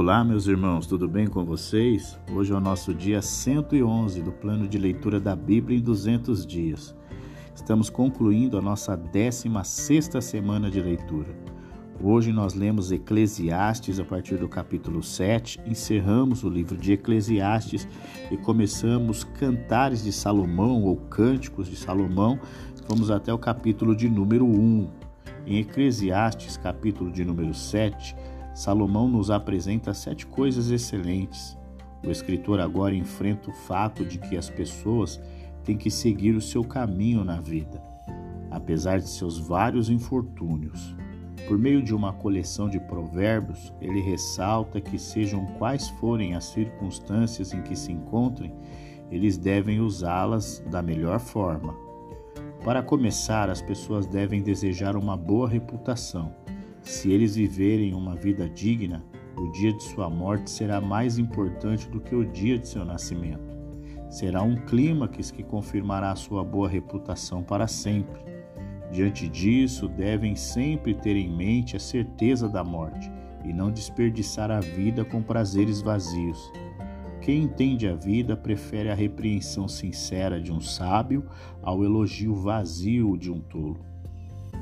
Olá, meus irmãos, tudo bem com vocês? Hoje é o nosso dia 111 do plano de leitura da Bíblia em 200 dias. Estamos concluindo a nossa 16 semana de leitura. Hoje nós lemos Eclesiastes a partir do capítulo 7, encerramos o livro de Eclesiastes e começamos Cantares de Salomão ou Cânticos de Salomão. Vamos até o capítulo de número 1. Em Eclesiastes, capítulo de número 7, Salomão nos apresenta sete coisas excelentes. O escritor agora enfrenta o fato de que as pessoas têm que seguir o seu caminho na vida, apesar de seus vários infortúnios. Por meio de uma coleção de provérbios, ele ressalta que, sejam quais forem as circunstâncias em que se encontrem, eles devem usá-las da melhor forma. Para começar, as pessoas devem desejar uma boa reputação se eles viverem uma vida digna, o dia de sua morte será mais importante do que o dia de seu nascimento. Será um clímax que confirmará sua boa reputação para sempre. Diante disso, devem sempre ter em mente a certeza da morte e não desperdiçar a vida com prazeres vazios. Quem entende a vida prefere a repreensão sincera de um sábio ao elogio vazio de um tolo.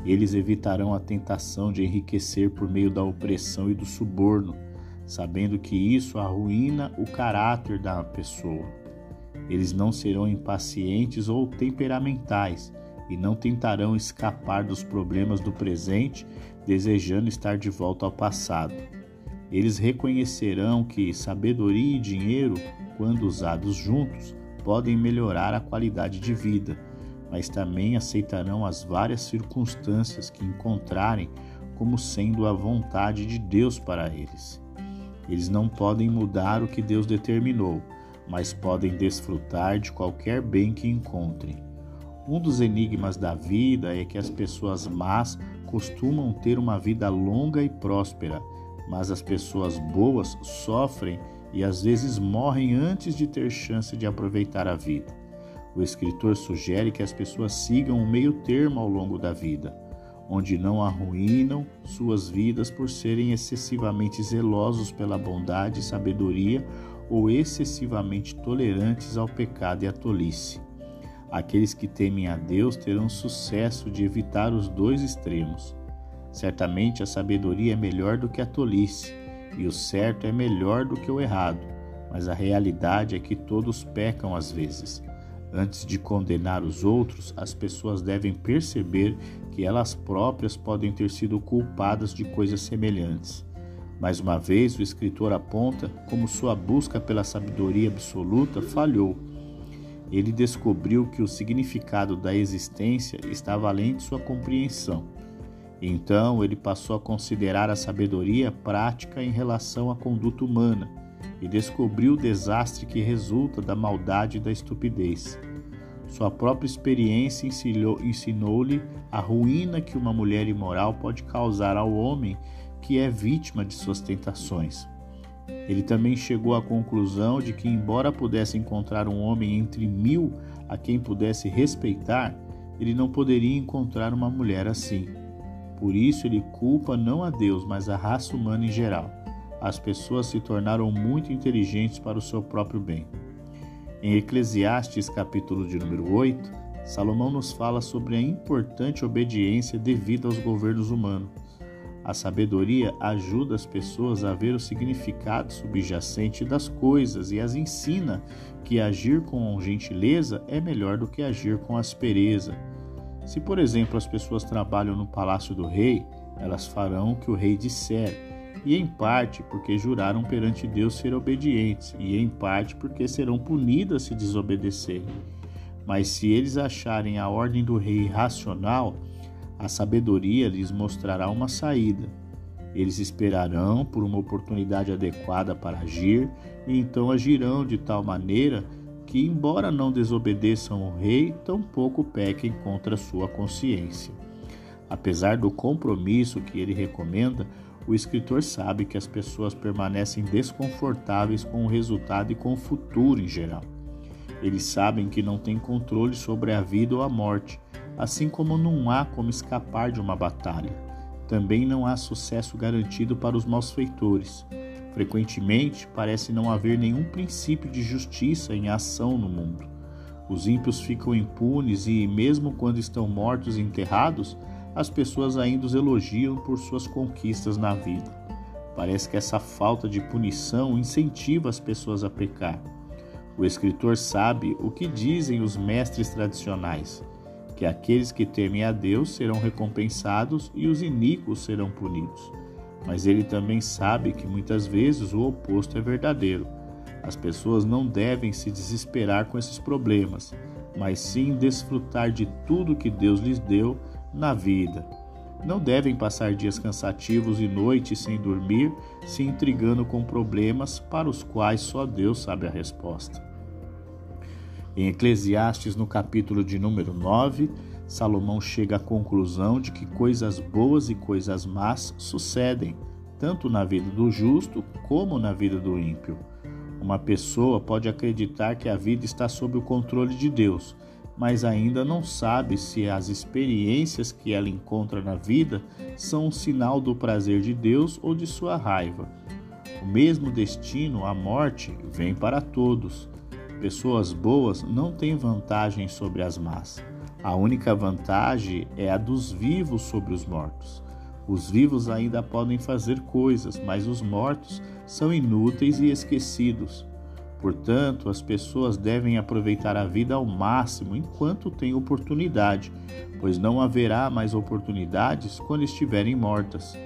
Eles evitarão a tentação de enriquecer por meio da opressão e do suborno, sabendo que isso arruína o caráter da pessoa. Eles não serão impacientes ou temperamentais e não tentarão escapar dos problemas do presente, desejando estar de volta ao passado. Eles reconhecerão que sabedoria e dinheiro, quando usados juntos, podem melhorar a qualidade de vida mas também aceitarão as várias circunstâncias que encontrarem como sendo a vontade de Deus para eles. Eles não podem mudar o que Deus determinou, mas podem desfrutar de qualquer bem que encontrem. Um dos enigmas da vida é que as pessoas más costumam ter uma vida longa e próspera, mas as pessoas boas sofrem e às vezes morrem antes de ter chance de aproveitar a vida. O escritor sugere que as pessoas sigam um meio termo ao longo da vida, onde não arruinam suas vidas por serem excessivamente zelosos pela bondade e sabedoria ou excessivamente tolerantes ao pecado e à tolice. Aqueles que temem a Deus terão sucesso de evitar os dois extremos. Certamente a sabedoria é melhor do que a tolice, e o certo é melhor do que o errado, mas a realidade é que todos pecam às vezes. Antes de condenar os outros, as pessoas devem perceber que elas próprias podem ter sido culpadas de coisas semelhantes. Mais uma vez, o escritor aponta como sua busca pela sabedoria absoluta falhou. Ele descobriu que o significado da existência estava além de sua compreensão. Então, ele passou a considerar a sabedoria prática em relação à conduta humana e descobriu o desastre que resulta da maldade e da estupidez. Sua própria experiência ensinou-lhe a ruína que uma mulher imoral pode causar ao homem que é vítima de suas tentações. Ele também chegou à conclusão de que, embora pudesse encontrar um homem entre mil a quem pudesse respeitar, ele não poderia encontrar uma mulher assim. Por isso, ele culpa não a Deus, mas a raça humana em geral as pessoas se tornaram muito inteligentes para o seu próprio bem. Em Eclesiastes, capítulo de número 8, Salomão nos fala sobre a importante obediência devida aos governos humanos. A sabedoria ajuda as pessoas a ver o significado subjacente das coisas e as ensina que agir com gentileza é melhor do que agir com aspereza. Se, por exemplo, as pessoas trabalham no palácio do rei, elas farão o que o rei disser e em parte porque juraram perante Deus ser obedientes, e em parte porque serão punidas se desobedecerem. Mas se eles acharem a ordem do rei racional, a sabedoria lhes mostrará uma saída. Eles esperarão por uma oportunidade adequada para agir, e então agirão de tal maneira que, embora não desobedeçam o rei, tampouco pequem contra sua consciência. Apesar do compromisso que ele recomenda, o escritor sabe que as pessoas permanecem desconfortáveis com o resultado e com o futuro em geral. Eles sabem que não têm controle sobre a vida ou a morte, assim como não há como escapar de uma batalha. Também não há sucesso garantido para os malfeitores. Frequentemente, parece não haver nenhum princípio de justiça em ação no mundo. Os ímpios ficam impunes e, mesmo quando estão mortos e enterrados, as pessoas ainda os elogiam por suas conquistas na vida. Parece que essa falta de punição incentiva as pessoas a pecar. O escritor sabe o que dizem os mestres tradicionais: que aqueles que temem a Deus serão recompensados e os iníquos serão punidos. Mas ele também sabe que muitas vezes o oposto é verdadeiro. As pessoas não devem se desesperar com esses problemas, mas sim desfrutar de tudo que Deus lhes deu na vida. Não devem passar dias cansativos e noites sem dormir, se intrigando com problemas para os quais só Deus sabe a resposta. Em Eclesiastes, no capítulo de número 9, Salomão chega à conclusão de que coisas boas e coisas más sucedem, tanto na vida do justo como na vida do ímpio. Uma pessoa pode acreditar que a vida está sob o controle de Deus, mas ainda não sabe se as experiências que ela encontra na vida são um sinal do prazer de Deus ou de sua raiva. O mesmo destino, a morte, vem para todos. Pessoas boas não têm vantagem sobre as más. A única vantagem é a dos vivos sobre os mortos. Os vivos ainda podem fazer coisas, mas os mortos são inúteis e esquecidos. Portanto, as pessoas devem aproveitar a vida ao máximo enquanto têm oportunidade, pois não haverá mais oportunidades quando estiverem mortas.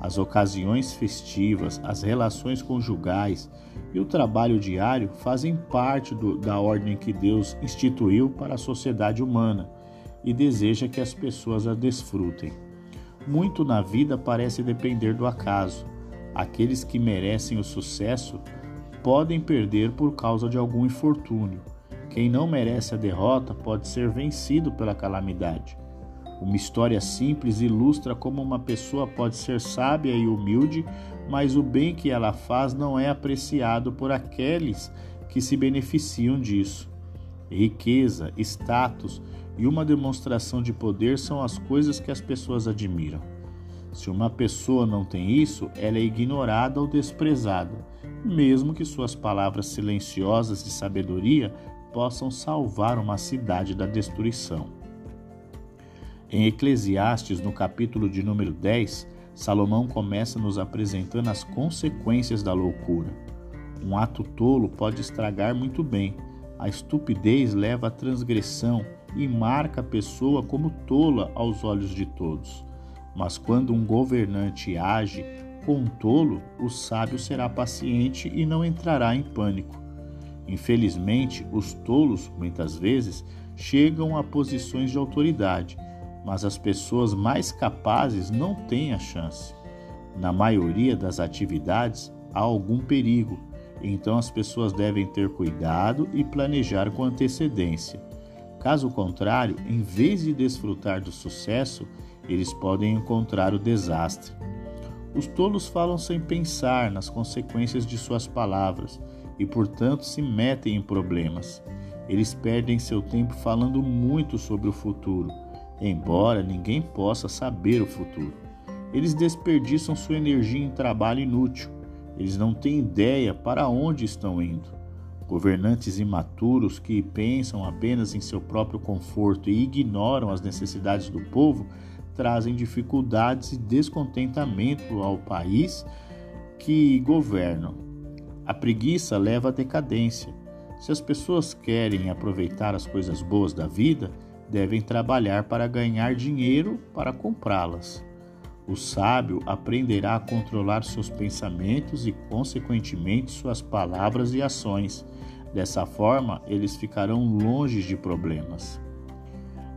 As ocasiões festivas, as relações conjugais e o trabalho diário fazem parte do, da ordem que Deus instituiu para a sociedade humana e deseja que as pessoas a desfrutem. Muito na vida parece depender do acaso. Aqueles que merecem o sucesso podem perder por causa de algum infortúnio. Quem não merece a derrota pode ser vencido pela calamidade. Uma história simples ilustra como uma pessoa pode ser sábia e humilde, mas o bem que ela faz não é apreciado por aqueles que se beneficiam disso. Riqueza, status e uma demonstração de poder são as coisas que as pessoas admiram. Se uma pessoa não tem isso, ela é ignorada ou desprezada, mesmo que suas palavras silenciosas de sabedoria possam salvar uma cidade da destruição. Em Eclesiastes, no capítulo de número 10, Salomão começa nos apresentando as consequências da loucura. Um ato tolo pode estragar muito bem. A estupidez leva à transgressão e marca a pessoa como tola aos olhos de todos. Mas quando um governante age com um tolo, o sábio será paciente e não entrará em pânico. Infelizmente, os tolos, muitas vezes, chegam a posições de autoridade mas as pessoas mais capazes não têm a chance. Na maioria das atividades há algum perigo, então as pessoas devem ter cuidado e planejar com antecedência. Caso contrário, em vez de desfrutar do sucesso, eles podem encontrar o desastre. Os tolos falam sem pensar nas consequências de suas palavras e, portanto, se metem em problemas. Eles perdem seu tempo falando muito sobre o futuro embora ninguém possa saber o futuro. Eles desperdiçam sua energia em trabalho inútil. Eles não têm ideia para onde estão indo. Governantes imaturos que pensam apenas em seu próprio conforto e ignoram as necessidades do povo trazem dificuldades e descontentamento ao país que governam. A preguiça leva à decadência. Se as pessoas querem aproveitar as coisas boas da vida, devem trabalhar para ganhar dinheiro para comprá-las. O sábio aprenderá a controlar seus pensamentos e, consequentemente, suas palavras e ações. Dessa forma, eles ficarão longe de problemas.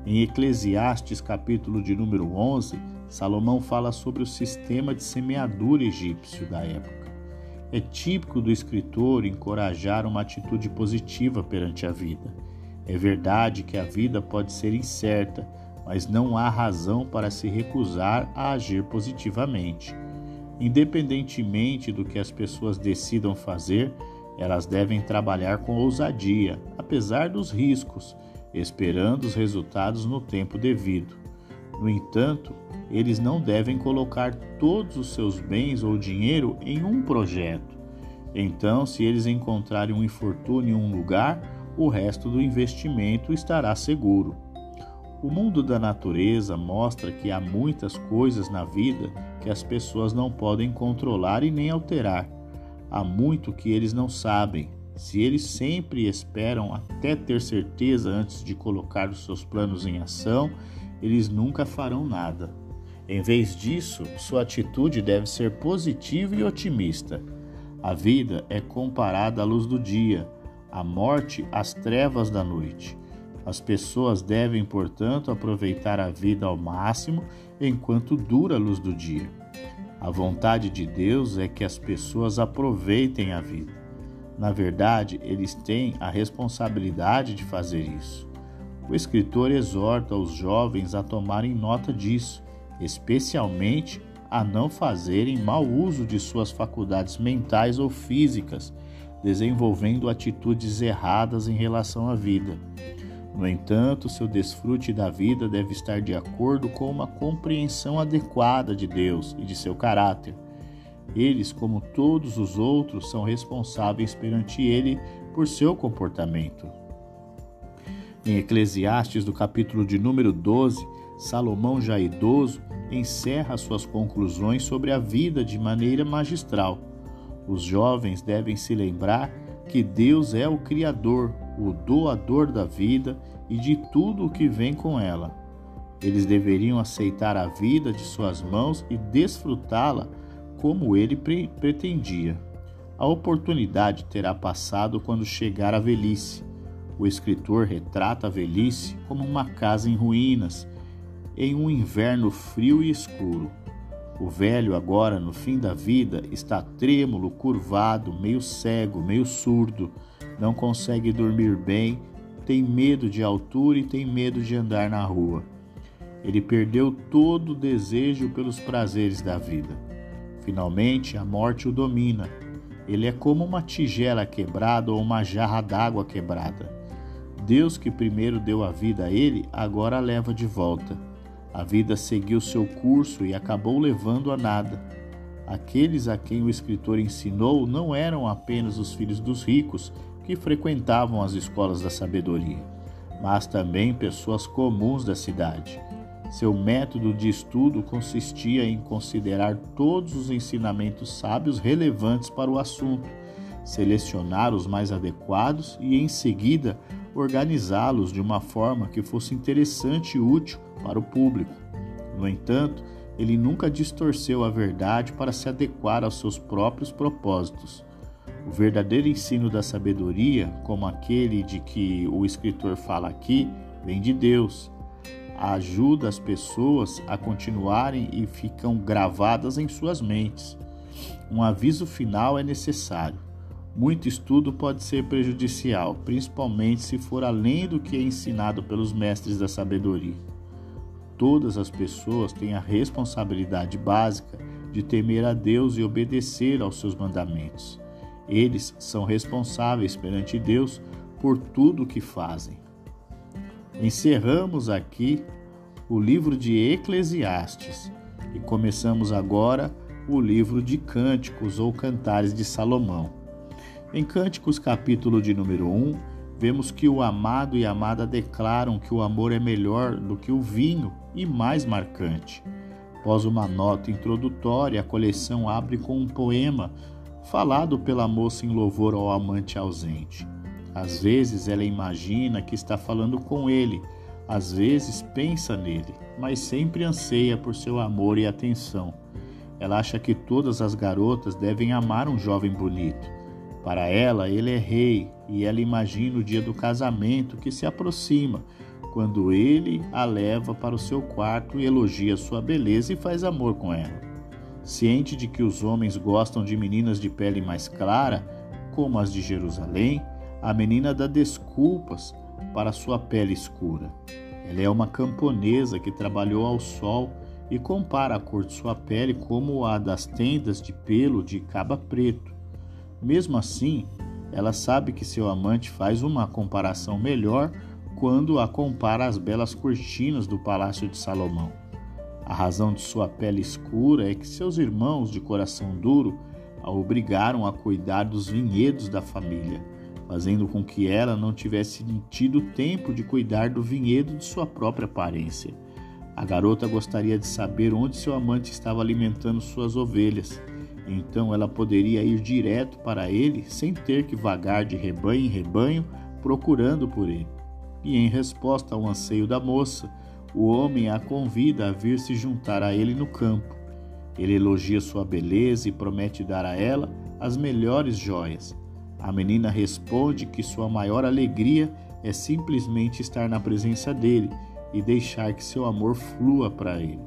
Em Eclesiastes, capítulo de número 11, Salomão fala sobre o sistema de semeadura egípcio da época. É típico do escritor encorajar uma atitude positiva perante a vida é verdade que a vida pode ser incerta, mas não há razão para se recusar a agir positivamente. Independentemente do que as pessoas decidam fazer, elas devem trabalhar com ousadia, apesar dos riscos, esperando os resultados no tempo devido. No entanto, eles não devem colocar todos os seus bens ou dinheiro em um projeto. Então, se eles encontrarem um infortúnio em um lugar, o resto do investimento estará seguro. O mundo da natureza mostra que há muitas coisas na vida que as pessoas não podem controlar e nem alterar. Há muito que eles não sabem. Se eles sempre esperam até ter certeza antes de colocar os seus planos em ação, eles nunca farão nada. Em vez disso, sua atitude deve ser positiva e otimista. A vida é comparada à luz do dia, a morte às trevas da noite. As pessoas devem, portanto, aproveitar a vida ao máximo enquanto dura a luz do dia. A vontade de Deus é que as pessoas aproveitem a vida. Na verdade, eles têm a responsabilidade de fazer isso. O escritor exorta os jovens a tomarem nota disso, especialmente a não fazerem mau uso de suas faculdades mentais ou físicas, desenvolvendo atitudes erradas em relação à vida. No entanto, seu desfrute da vida deve estar de acordo com uma compreensão adequada de Deus e de seu caráter. Eles, como todos os outros, são responsáveis perante Ele por seu comportamento. Em Eclesiastes, do capítulo de número 12, Salomão, já idoso, encerra suas conclusões sobre a vida de maneira magistral. Os jovens devem se lembrar que Deus é o Criador, o doador da vida e de tudo o que vem com ela. Eles deveriam aceitar a vida de suas mãos e desfrutá-la como ele pre pretendia. A oportunidade terá passado quando chegar a velhice. O escritor retrata a velhice como uma casa em ruínas, em um inverno frio e escuro. O velho, agora no fim da vida, está trêmulo, curvado, meio cego, meio surdo, não consegue dormir bem, tem medo de altura e tem medo de andar na rua. Ele perdeu todo o desejo pelos prazeres da vida. Finalmente, a morte o domina. Ele é como uma tigela quebrada ou uma jarra d'água quebrada. Deus, que primeiro deu a vida a ele, agora a leva de volta. A vida seguiu seu curso e acabou levando a nada. Aqueles a quem o escritor ensinou não eram apenas os filhos dos ricos que frequentavam as escolas da sabedoria, mas também pessoas comuns da cidade. Seu método de estudo consistia em considerar todos os ensinamentos sábios relevantes para o assunto, selecionar os mais adequados e, em seguida, organizá-los de uma forma que fosse interessante e útil para o público. No entanto, ele nunca distorceu a verdade para se adequar aos seus próprios propósitos. O verdadeiro ensino da sabedoria, como aquele de que o escritor fala aqui, vem de Deus. Ajuda as pessoas a continuarem e ficam gravadas em suas mentes. Um aviso final é necessário. Muito estudo pode ser prejudicial, principalmente se for além do que é ensinado pelos mestres da sabedoria. Todas as pessoas têm a responsabilidade básica de temer a Deus e obedecer aos seus mandamentos. Eles são responsáveis perante Deus por tudo o que fazem. Encerramos aqui o livro de Eclesiastes e começamos agora o livro de Cânticos ou Cantares de Salomão. Em Cânticos, capítulo de número 1, vemos que o amado e amada declaram que o amor é melhor do que o vinho e mais marcante. Após uma nota introdutória, a coleção abre com um poema falado pela moça em louvor ao amante ausente. Às vezes ela imagina que está falando com ele, às vezes pensa nele, mas sempre anseia por seu amor e atenção. Ela acha que todas as garotas devem amar um jovem bonito. Para ela, ele é rei e ela imagina o dia do casamento que se aproxima, quando ele a leva para o seu quarto e elogia sua beleza e faz amor com ela. Ciente de que os homens gostam de meninas de pele mais clara, como as de Jerusalém, a menina dá desculpas para sua pele escura. Ela é uma camponesa que trabalhou ao sol e compara a cor de sua pele como a das tendas de pelo de caba preto. Mesmo assim, ela sabe que seu amante faz uma comparação melhor quando a compara às belas cortinas do palácio de Salomão. A razão de sua pele escura é que seus irmãos de coração duro a obrigaram a cuidar dos vinhedos da família, fazendo com que ela não tivesse tido tempo de cuidar do vinhedo de sua própria aparência. A garota gostaria de saber onde seu amante estava alimentando suas ovelhas. Então ela poderia ir direto para ele sem ter que vagar de rebanho em rebanho procurando por ele. E em resposta ao anseio da moça, o homem a convida a vir se juntar a ele no campo. Ele elogia sua beleza e promete dar a ela as melhores joias. A menina responde que sua maior alegria é simplesmente estar na presença dele e deixar que seu amor flua para ele.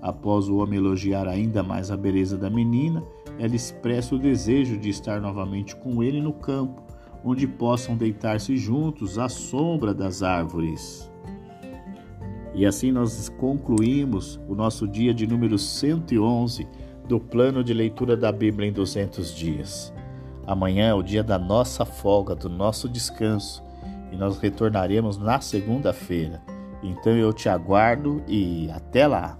Após o homem elogiar ainda mais a beleza da menina, ela expressa o desejo de estar novamente com ele no campo, onde possam deitar-se juntos à sombra das árvores. E assim nós concluímos o nosso dia de número 111 do plano de leitura da Bíblia em 200 dias. Amanhã é o dia da nossa folga, do nosso descanso, e nós retornaremos na segunda-feira. Então eu te aguardo e até lá!